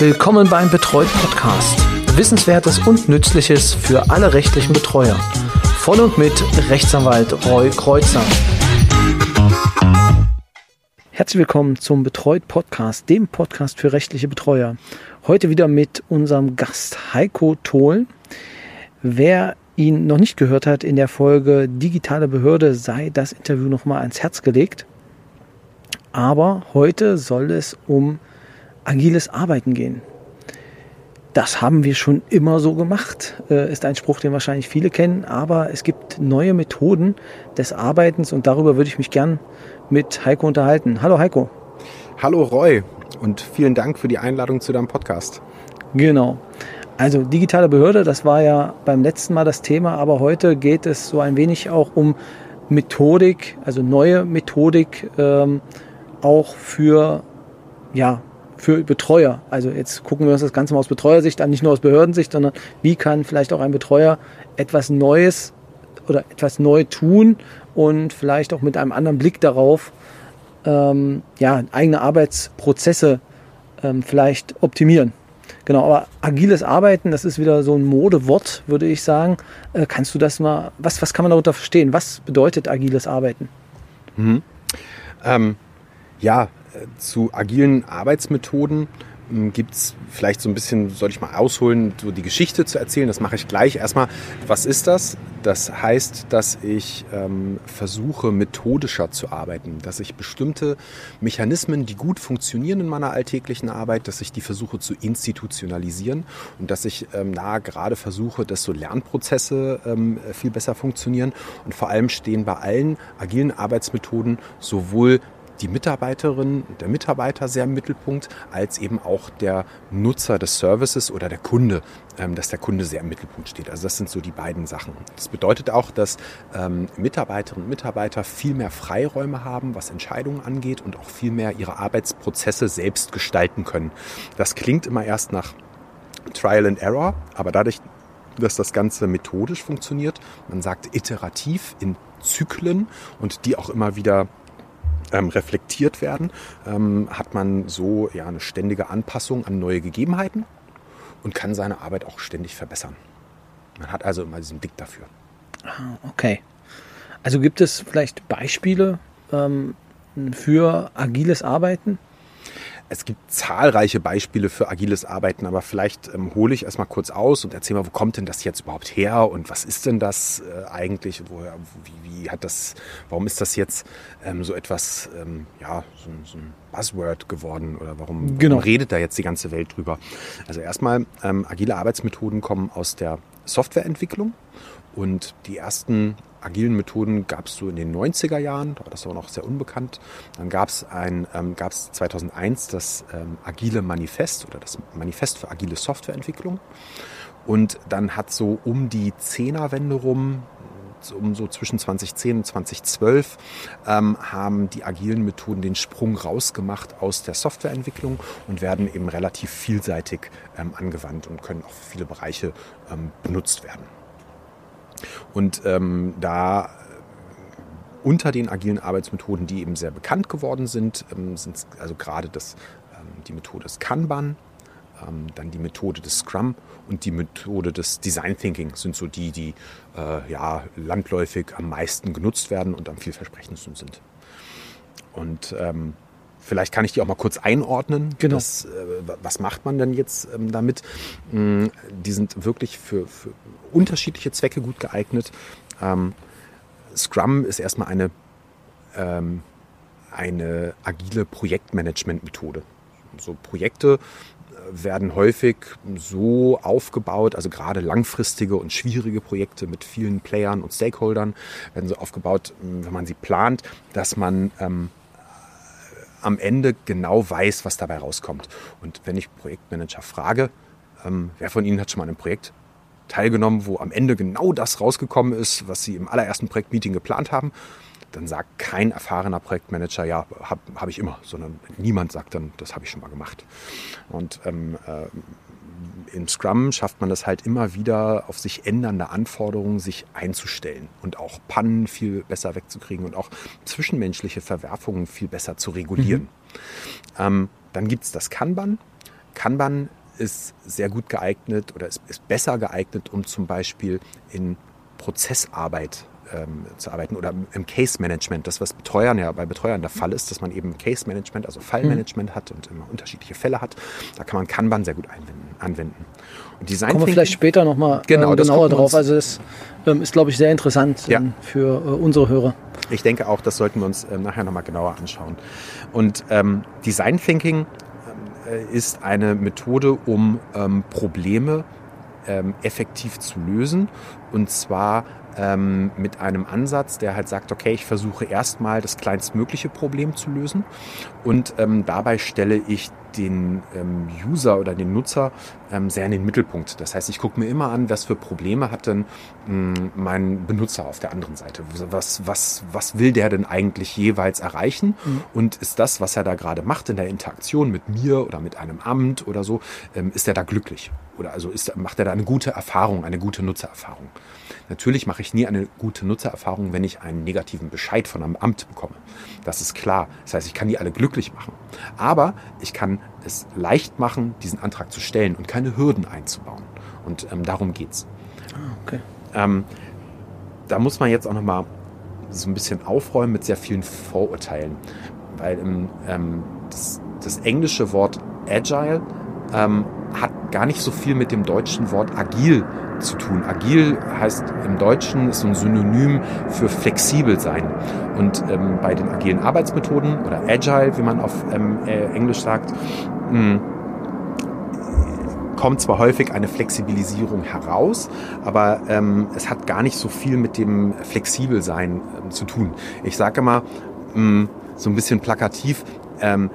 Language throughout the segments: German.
Willkommen beim Betreut Podcast. Wissenswertes und Nützliches für alle rechtlichen Betreuer. Von und mit Rechtsanwalt Roy Kreuzer. Herzlich willkommen zum Betreut Podcast, dem Podcast für rechtliche Betreuer. Heute wieder mit unserem Gast Heiko Tholen. Wer ihn noch nicht gehört hat in der Folge Digitale Behörde, sei das Interview nochmal ans Herz gelegt. Aber heute soll es um agiles Arbeiten gehen. Das haben wir schon immer so gemacht, äh, ist ein Spruch, den wahrscheinlich viele kennen, aber es gibt neue Methoden des Arbeitens und darüber würde ich mich gern mit Heiko unterhalten. Hallo Heiko. Hallo Roy und vielen Dank für die Einladung zu deinem Podcast. Genau. Also digitale Behörde, das war ja beim letzten Mal das Thema, aber heute geht es so ein wenig auch um Methodik, also neue Methodik ähm, auch für ja, für Betreuer. Also jetzt gucken wir uns das Ganze mal aus Betreuersicht an, nicht nur aus Behördensicht, sondern wie kann vielleicht auch ein Betreuer etwas Neues oder etwas neu tun und vielleicht auch mit einem anderen Blick darauf, ähm, ja, eigene Arbeitsprozesse ähm, vielleicht optimieren. Genau, aber agiles Arbeiten, das ist wieder so ein Modewort, würde ich sagen. Äh, kannst du das mal, was, was kann man darunter verstehen? Was bedeutet agiles Arbeiten? Mhm. Ähm, ja, zu agilen Arbeitsmethoden hm, gibt es vielleicht so ein bisschen, soll ich mal ausholen, so die Geschichte zu erzählen. Das mache ich gleich. Erstmal, was ist das? Das heißt, dass ich ähm, versuche, methodischer zu arbeiten, dass ich bestimmte Mechanismen, die gut funktionieren in meiner alltäglichen Arbeit, dass ich die versuche zu institutionalisieren und dass ich ähm, nahe gerade versuche, dass so Lernprozesse ähm, viel besser funktionieren. Und vor allem stehen bei allen agilen Arbeitsmethoden sowohl die Mitarbeiterin, der Mitarbeiter sehr im Mittelpunkt, als eben auch der Nutzer des Services oder der Kunde, ähm, dass der Kunde sehr im Mittelpunkt steht. Also das sind so die beiden Sachen. Das bedeutet auch, dass ähm, Mitarbeiterinnen und Mitarbeiter viel mehr Freiräume haben, was Entscheidungen angeht und auch viel mehr ihre Arbeitsprozesse selbst gestalten können. Das klingt immer erst nach Trial and Error, aber dadurch, dass das Ganze methodisch funktioniert, man sagt iterativ in Zyklen und die auch immer wieder ähm, reflektiert werden, ähm, hat man so ja eine ständige Anpassung an neue Gegebenheiten und kann seine Arbeit auch ständig verbessern. Man hat also immer diesen Blick dafür. Ah, okay. Also gibt es vielleicht Beispiele ähm, für agiles Arbeiten? Es gibt zahlreiche Beispiele für agiles Arbeiten, aber vielleicht ähm, hole ich erstmal kurz aus und erzähle mal, wo kommt denn das jetzt überhaupt her und was ist denn das äh, eigentlich und woher, wie, wie, hat das, warum ist das jetzt ähm, so etwas, ähm, ja, so, so, ein Buzzword geworden oder warum, genau. warum, redet da jetzt die ganze Welt drüber? Also erstmal, ähm, agile Arbeitsmethoden kommen aus der Softwareentwicklung und die ersten agilen Methoden gab es so in den 90er Jahren, da war das aber noch sehr unbekannt. Dann gab es ein, ähm, gab es 2001 das ähm, Agile Manifest oder das Manifest für agile Softwareentwicklung. Und dann hat so um die Zehnerwende rum, um so zwischen 2010 und 2012, ähm, haben die agilen Methoden den Sprung rausgemacht aus der Softwareentwicklung und werden eben relativ vielseitig ähm, angewandt und können auch für viele Bereiche ähm, benutzt werden. Und ähm, da unter den agilen Arbeitsmethoden, die eben sehr bekannt geworden sind, ähm, sind also gerade das, ähm, die Methode des Kanban, ähm, dann die Methode des Scrum und die Methode des Design Thinking sind so die, die äh, ja, landläufig am meisten genutzt werden und am vielversprechendsten sind. Und ähm, Vielleicht kann ich die auch mal kurz einordnen. Genau. Das, äh, was macht man denn jetzt ähm, damit? Mm, die sind wirklich für, für, unterschiedliche Zwecke gut geeignet. Ähm, Scrum ist erstmal eine, ähm, eine agile Projektmanagement-Methode. So Projekte äh, werden häufig so aufgebaut, also gerade langfristige und schwierige Projekte mit vielen Playern und Stakeholdern werden so aufgebaut, wenn man sie plant, dass man ähm, am Ende genau weiß, was dabei rauskommt. Und wenn ich Projektmanager frage, ähm, wer von Ihnen hat schon mal an einem Projekt teilgenommen, wo am Ende genau das rausgekommen ist, was Sie im allerersten Projektmeeting geplant haben, dann sagt kein erfahrener Projektmanager, ja, habe hab ich immer, sondern niemand sagt dann, das habe ich schon mal gemacht. Und ähm, äh, im Scrum schafft man das halt immer wieder, auf sich ändernde Anforderungen sich einzustellen und auch Pannen viel besser wegzukriegen und auch zwischenmenschliche Verwerfungen viel besser zu regulieren. Mhm. Ähm, dann gibt es das Kanban. Kanban ist sehr gut geeignet oder ist, ist besser geeignet, um zum Beispiel in Prozessarbeit ähm, zu arbeiten oder im Case Management. Das, was Betreuern ja bei Betreuern der Fall ist, dass man eben Case Management, also Fallmanagement mhm. hat und immer unterschiedliche Fälle hat. Da kann man Kanban sehr gut anwenden. Und Design Kommen wir vielleicht später nochmal genau, äh, genauer drauf. Also das ähm, ist, glaube ich, sehr interessant ja. ähm, für äh, unsere Hörer. Ich denke auch, das sollten wir uns äh, nachher nochmal genauer anschauen. Und ähm, Design Thinking äh, ist eine Methode, um ähm, Probleme ähm, effektiv zu lösen. Und zwar ähm, mit einem Ansatz, der halt sagt, okay, ich versuche erstmal das kleinstmögliche Problem zu lösen. Und ähm, dabei stelle ich den ähm, User oder den Nutzer ähm, sehr in den Mittelpunkt. Das heißt, ich gucke mir immer an, was für Probleme hat denn mh, hm, mein Benutzer auf der anderen Seite. Was, was, was will der denn eigentlich jeweils erreichen? Mhm. Und ist das, was er da gerade macht in der Interaktion mit mir oder mit einem Amt oder so, ähm, ist er da glücklich? Oder also ist, macht er da eine gute Erfahrung, eine gute Nutzererfahrung? Natürlich mache ich nie eine gute Nutzererfahrung, wenn ich einen negativen Bescheid von einem Amt bekomme. Das ist klar. Das heißt, ich kann die alle glücklich machen. Aber ich kann es leicht machen, diesen Antrag zu stellen und keine Hürden einzubauen. Und ähm, darum geht's. Ah, okay. Ähm, da muss man jetzt auch noch mal so ein bisschen aufräumen mit sehr vielen Vorurteilen, weil ähm, das, das, englische Wort Agile ähm, hat gar nicht so viel mit dem deutschen Wort agil zu tun. Agil heißt im Deutschen ist so ein Synonym für flexibel sein. Und ähm, bei den agilen Arbeitsmethoden oder Agile, wie man auf ähm, äh, Englisch sagt, hm, kommt zwar häufig eine Flexibilisierung heraus, aber ähm, es hat gar nicht so viel mit dem Flexibelsein ähm, zu tun. Ich sage immer mh, hm, so ein bisschen plakativ, ähm,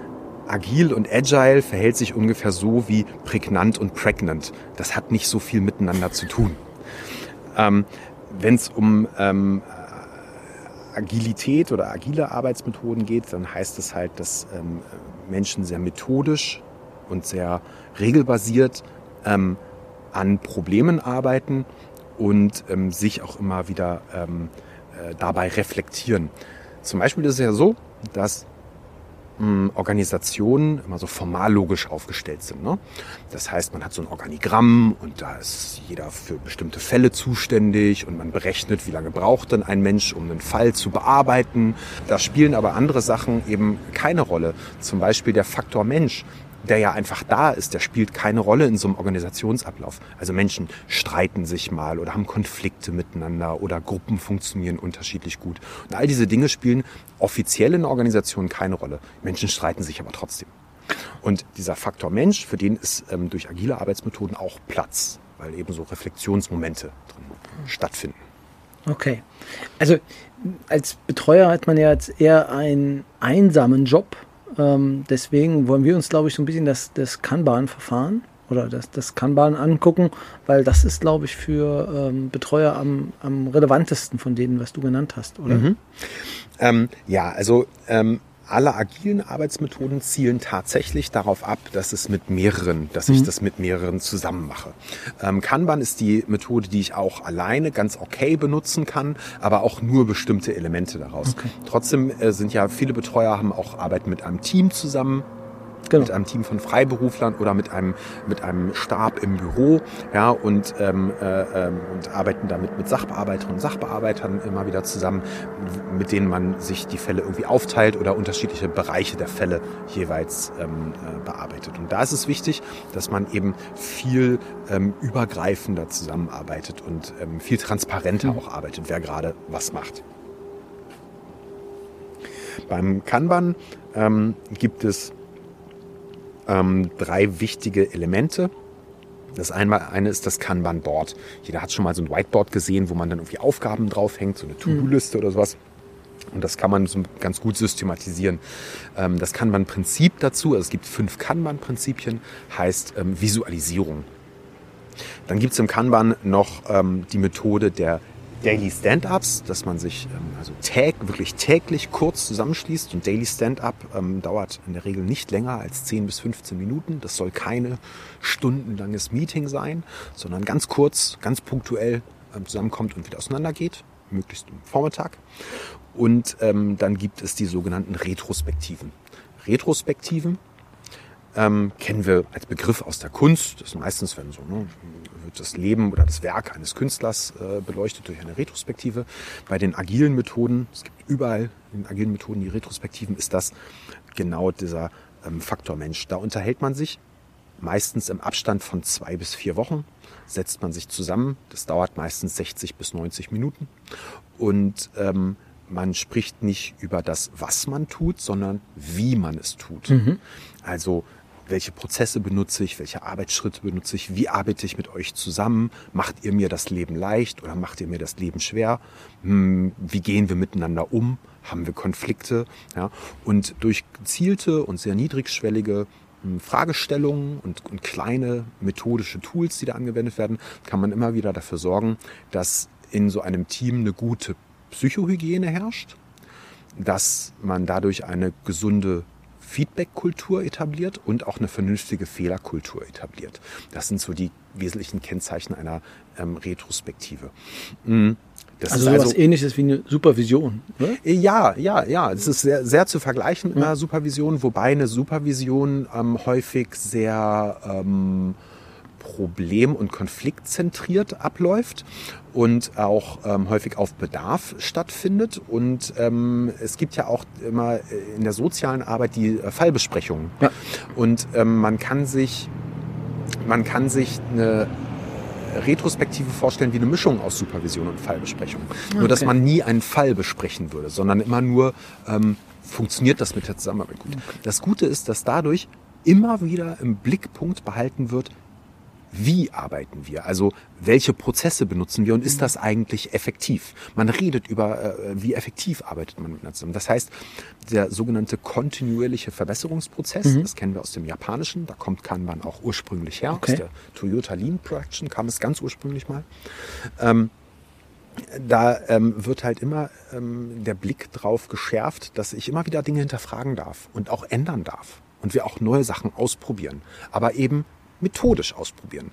agil und agile verhält sich ungefähr so wie prägnant und pregnant. Das hat nicht so viel miteinander zu tun. Ähm, Wenn es um ähm, Agilität oder agile Arbeitsmethoden geht, dann heißt es halt, dass ähm, Menschen sehr methodisch und sehr regelbasiert ähm, an Problemen arbeiten und ähm, sich auch immer wieder ähm, äh, dabei reflektieren. Zum Beispiel ist es ja so, dass Organisationen immer so formal logisch aufgestellt sind. Ne? Das heißt, man hat so ein Organigramm und da ist jeder für bestimmte Fälle zuständig und man berechnet, wie lange braucht denn ein Mensch, um einen Fall zu bearbeiten. Da spielen aber andere Sachen eben keine Rolle. Zum Beispiel der Faktor Mensch der ja einfach da ist, der spielt keine Rolle in so einem Organisationsablauf. Also Menschen streiten sich mal oder haben Konflikte miteinander oder Gruppen funktionieren unterschiedlich gut. Und all diese Dinge spielen offiziell in Organisationen keine Rolle. Menschen streiten sich aber trotzdem. Und dieser Faktor Mensch, für den ist ähm, durch agile Arbeitsmethoden auch Platz, weil eben so Reflexionsmomente drin stattfinden. Okay. Also als Betreuer hat man ja jetzt eher einen einsamen Job ähm, deswegen wollen wir uns, glaube ich, so ein bisschen das, das Kanban-Verfahren oder das, das Kanban angucken, weil das ist, glaube ich, für ähm, Betreuer am, am relevantesten von denen, was du genannt hast, oder? Mhm. Ähm, ja, also ähm, alle agilen Arbeitsmethoden zielen tatsächlich darauf ab, dass es mit mehreren, dass ich mhm. das mit mehreren zusammen mache. Ähm, Kanban ist die Methode, die ich auch alleine ganz okay benutzen kann, aber auch nur bestimmte Elemente daraus. Okay. Trotzdem äh, sind ja viele Betreuer haben auch Arbeit mit einem Team zusammen genau. mit einem Team von Freiberuflern oder mit einem, mit einem Stab im Büro, ja, und, ähm, äh, ähm, und arbeiten damit mit Sachbearbeiterinnen und Sachbearbeitern immer wieder zusammen, mit denen man sich die Fälle irgendwie aufteilt oder unterschiedliche Bereiche der Fälle jeweils ähm, äh, bearbeitet. Und da ist es wichtig, dass man eben viel ähm, übergreifender zusammenarbeitet und ähm, viel transparenter mhm. auch arbeitet, wer gerade was macht. Beim Kanban ähm, gibt es ähm, drei wichtige Elemente. Das eine, eine ist das Kanban-Board. Jeder hat schon mal so ein Whiteboard gesehen, wo man dann irgendwie Aufgaben draufhängt, so eine To-Do-Liste mhm. oder sowas. Und das kann man so ganz gut systematisieren. Ähm, das Kanban-Prinzip dazu, also es gibt fünf Kanban-Prinzipien, heißt ähm, Visualisierung. Dann gibt es im Kanban noch ähm, die Methode der Daily Stand-ups, dass man sich ähm, also täg, wirklich täglich kurz zusammenschließt. Und Daily Stand-up ähm, dauert in der Regel nicht länger als 10 bis 15 Minuten. Das soll keine stundenlanges Meeting sein, sondern ganz kurz, ganz punktuell ähm, zusammenkommt und wieder auseinandergeht, möglichst am Vormittag. Und ähm, dann gibt es die sogenannten Retrospektiven. Retrospektiven ähm, kennen wir als Begriff aus der Kunst. Das ist meistens, wenn so ne, wird das Leben oder das Werk eines Künstlers äh, beleuchtet durch eine Retrospektive. Bei den agilen Methoden, es gibt überall in agilen Methoden die Retrospektiven, ist das genau dieser ähm, Faktor Mensch. Da unterhält man sich meistens im Abstand von zwei bis vier Wochen, setzt man sich zusammen. Das dauert meistens 60 bis 90 Minuten. Und ähm, man spricht nicht über das, was man tut, sondern wie man es tut. Mhm. Also welche Prozesse benutze ich, welche Arbeitsschritte benutze ich, wie arbeite ich mit euch zusammen, macht ihr mir das Leben leicht oder macht ihr mir das Leben schwer, hm, wie gehen wir miteinander um, haben wir Konflikte. Ja? Und durch gezielte und sehr niedrigschwellige hm, Fragestellungen und, und kleine methodische Tools, die da angewendet werden, kann man immer wieder dafür sorgen, dass in so einem Team eine gute Psychohygiene herrscht, dass man dadurch eine gesunde Feedback-Kultur etabliert und auch eine vernünftige Fehlerkultur etabliert. Das sind so die wesentlichen Kennzeichen einer ähm, Retrospektive. Mhm. Das also sowas also, ähnliches wie eine Supervision, oder? Ja, ja, ja. Es ist sehr, sehr zu vergleichen mit einer Supervision, wobei eine Supervision ähm, häufig sehr ähm, problem- und konfliktzentriert abläuft und auch ähm, häufig auf Bedarf stattfindet. Und ähm, es gibt ja auch immer in der sozialen Arbeit die äh, Fallbesprechungen. Ja. Und ähm, man kann sich, man kann sich eine Retrospektive vorstellen wie eine Mischung aus Supervision und Fallbesprechung. Okay. Nur, dass man nie einen Fall besprechen würde, sondern immer nur, ähm, funktioniert das mit der Zusammenarbeit gut. Okay. Das Gute ist, dass dadurch immer wieder im Blickpunkt behalten wird, wie arbeiten wir? Also welche Prozesse benutzen wir und ist das eigentlich effektiv? Man redet über, äh, wie effektiv arbeitet man miteinander zusammen. Das heißt, der sogenannte kontinuierliche Verbesserungsprozess, mhm. das kennen wir aus dem Japanischen, da kommt Kanban auch ursprünglich her, okay. aus der Toyota Lean Production kam es ganz ursprünglich mal. Ähm, da ähm, wird halt immer ähm, der Blick drauf geschärft, dass ich immer wieder Dinge hinterfragen darf und auch ändern darf und wir auch neue Sachen ausprobieren, aber eben methodisch ausprobieren.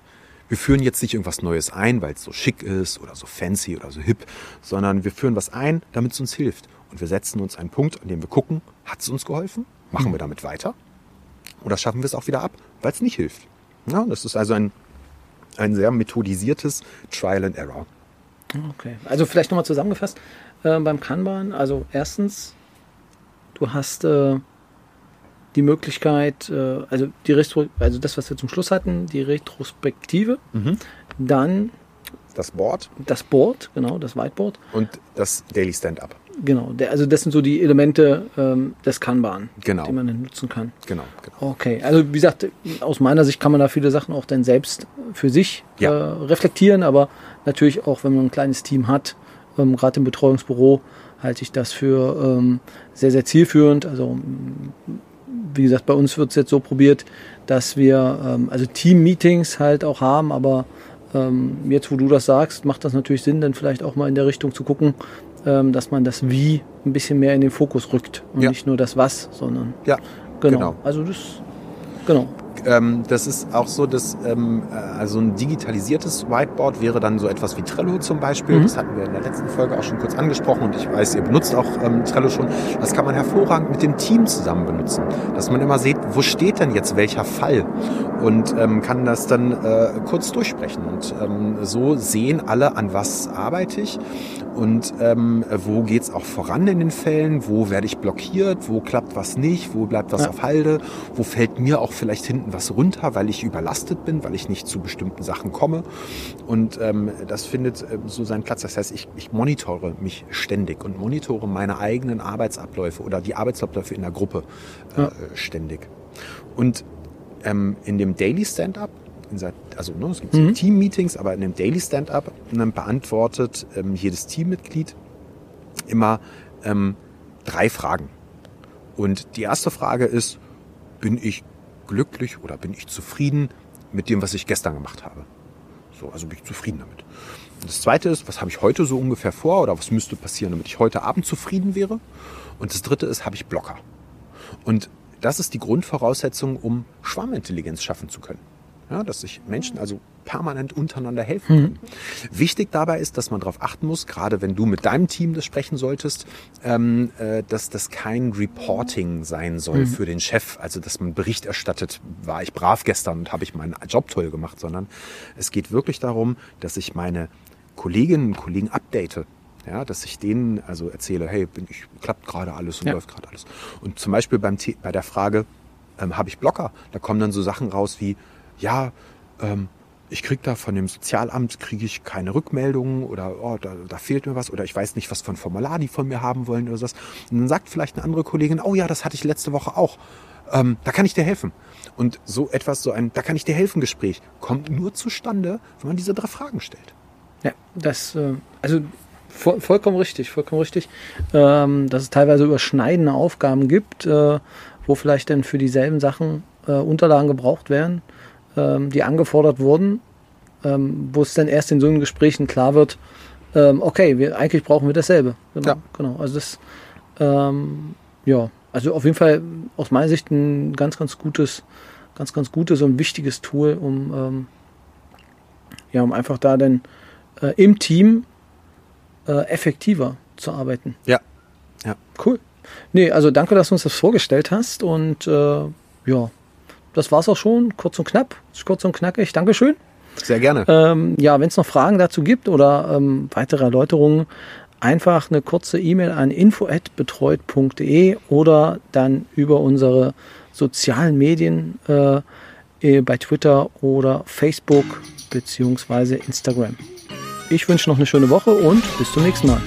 Wir führen jetzt nicht irgendwas Neues ein, weil es so schick ist oder so fancy oder so hip, sondern wir führen was ein, damit es uns hilft. Und wir setzen uns einen Punkt, an dem wir gucken, hat es uns geholfen? Machen mhm. wir damit weiter? Oder schaffen wir es auch wieder ab, weil es nicht hilft? Ja, das ist also ein, ein sehr methodisiertes Trial and Error. Okay, also vielleicht nochmal zusammengefasst äh, beim Kanban. Also erstens, du hast äh, die Möglichkeit, äh, also die Retro, also das, was wir zum Schluss hatten, die Retrospektive, mhm. dann das Board. Das Board, genau, das Whiteboard. Und das Daily Stand-up. Genau, also das sind so die Elemente ähm, des Kanban, genau. die man dann nutzen kann. Genau, genau. Okay, also wie gesagt, aus meiner Sicht kann man da viele Sachen auch dann selbst für sich ja. äh, reflektieren, aber natürlich auch, wenn man ein kleines Team hat, ähm, gerade im Betreuungsbüro, halte ich das für ähm, sehr, sehr zielführend. Also wie gesagt, bei uns wird es jetzt so probiert, dass wir ähm, also Team-Meetings halt auch haben, aber ähm, jetzt, wo du das sagst, macht das natürlich Sinn, dann vielleicht auch mal in der Richtung zu gucken, ähm, dass man das Wie ein bisschen mehr in den Fokus rückt und ja. nicht nur das Was, sondern ja, genau. genau. Also das genau ähm, das ist auch so, dass ähm, äh, also ein digitalisiertes Whiteboard wäre dann so etwas wie Trello zum Beispiel. Mhm. Das hatten wir in der letzten Folge auch schon kurz angesprochen und ich weiß, ihr benutzt auch ähm, Trello schon. Das kann man hervorragend mit dem Team zusammen benutzen, dass man immer sieht, wo steht denn jetzt welcher Fall und ähm, kann das dann äh, kurz durchsprechen und ähm, so sehen alle, an was arbeite ich und ähm, wo geht's auch voran in den Fällen, wo werde ich blockiert, wo klappt was nicht, wo bleibt was ja. auf Halde, wo fällt mir auch vielleicht hinten was runter, weil ich überlastet bin, weil ich nicht zu bestimmten Sachen komme. Und ähm, das findet äh, so seinen Platz. Das heißt, ich, ich monitore mich ständig und monitore meine eigenen Arbeitsabläufe oder die Arbeitsabläufe in der Gruppe äh, ja. ständig. Und ähm, in dem Daily Stand-up also ne, es gibt mhm. Team-Meetings, aber in dem Daily Stand-up ne, beantwortet ähm, jedes Teammitglied immer ähm, drei Fragen. Und die erste Frage ist, bin ich glücklich oder bin ich zufrieden mit dem, was ich gestern gemacht habe? So, also bin ich zufrieden damit. Und das zweite ist, was habe ich heute so ungefähr vor oder was müsste passieren, damit ich heute Abend zufrieden wäre? Und das dritte ist, habe ich Blocker? Und das ist die Grundvoraussetzung, um Schwarmintelligenz schaffen zu können. Ja, dass sich Menschen also permanent untereinander helfen können. Mhm. Wichtig dabei ist, dass man darauf achten muss, gerade wenn du mit deinem Team das sprechen solltest, ähm, äh, dass das kein Reporting sein soll mhm. für den Chef. Also dass man Bericht erstattet, war ich brav gestern und habe ich meinen Job toll gemacht, sondern es geht wirklich darum, dass ich meine Kolleginnen und Kollegen update. Ja, dass ich denen also erzähle, hey, bin ich, klappt gerade alles und ja. läuft gerade alles. Und zum Beispiel beim, bei der Frage, ähm, habe ich Blocker, da kommen dann so Sachen raus wie, ja, ähm, ich kriege da von dem Sozialamt kriege ich keine Rückmeldungen oder oh, da, da, fehlt mir was oder ich weiß nicht, was ein Formular die von mir haben wollen oder sowas. Und dann sagt vielleicht eine andere Kollegin, oh ja, das hatte ich letzte Woche auch. Ähm, da kann ich dir helfen. Und so etwas, so ein, da kann ich dir helfen Gespräch, kommt nur zustande, wenn man diese drei Fragen stellt. Ja, das, äh, also voll, vollkommen richtig, vollkommen richtig, ähm, dass es teilweise überschneidende Aufgaben gibt, äh, wo vielleicht dann für dieselben Sachen äh, Unterlagen gebraucht werden ähm, die angefordert wurden, ähm, wo es dann erst in so einem Gesprächen klar wird, ähm, okay, wir, eigentlich brauchen wir dasselbe. Genau, ja. genau. Also das, ähm, ja, also auf jeden Fall aus meiner Sicht ein ganz, ganz gutes, ganz, ganz gutes und wichtiges Tool, um, ähm, ja, um einfach da dann äh, im Team äh, effektiver zu arbeiten. Ja. Ja. Cool. Nee, also danke, dass du uns das vorgestellt hast und äh, ja, das war's auch schon. Kurz und knapp. Kurz und knackig. Dankeschön. Sehr gerne. Ähm, ja, wenn es noch Fragen dazu gibt oder ähm, weitere Erläuterungen, einfach eine kurze E-Mail an info@betreut.de oder dann über unsere sozialen Medien äh, äh, bei Twitter oder Facebook beziehungsweise Instagram. Ich wünsche noch eine schöne Woche und bis zum nächsten Mal.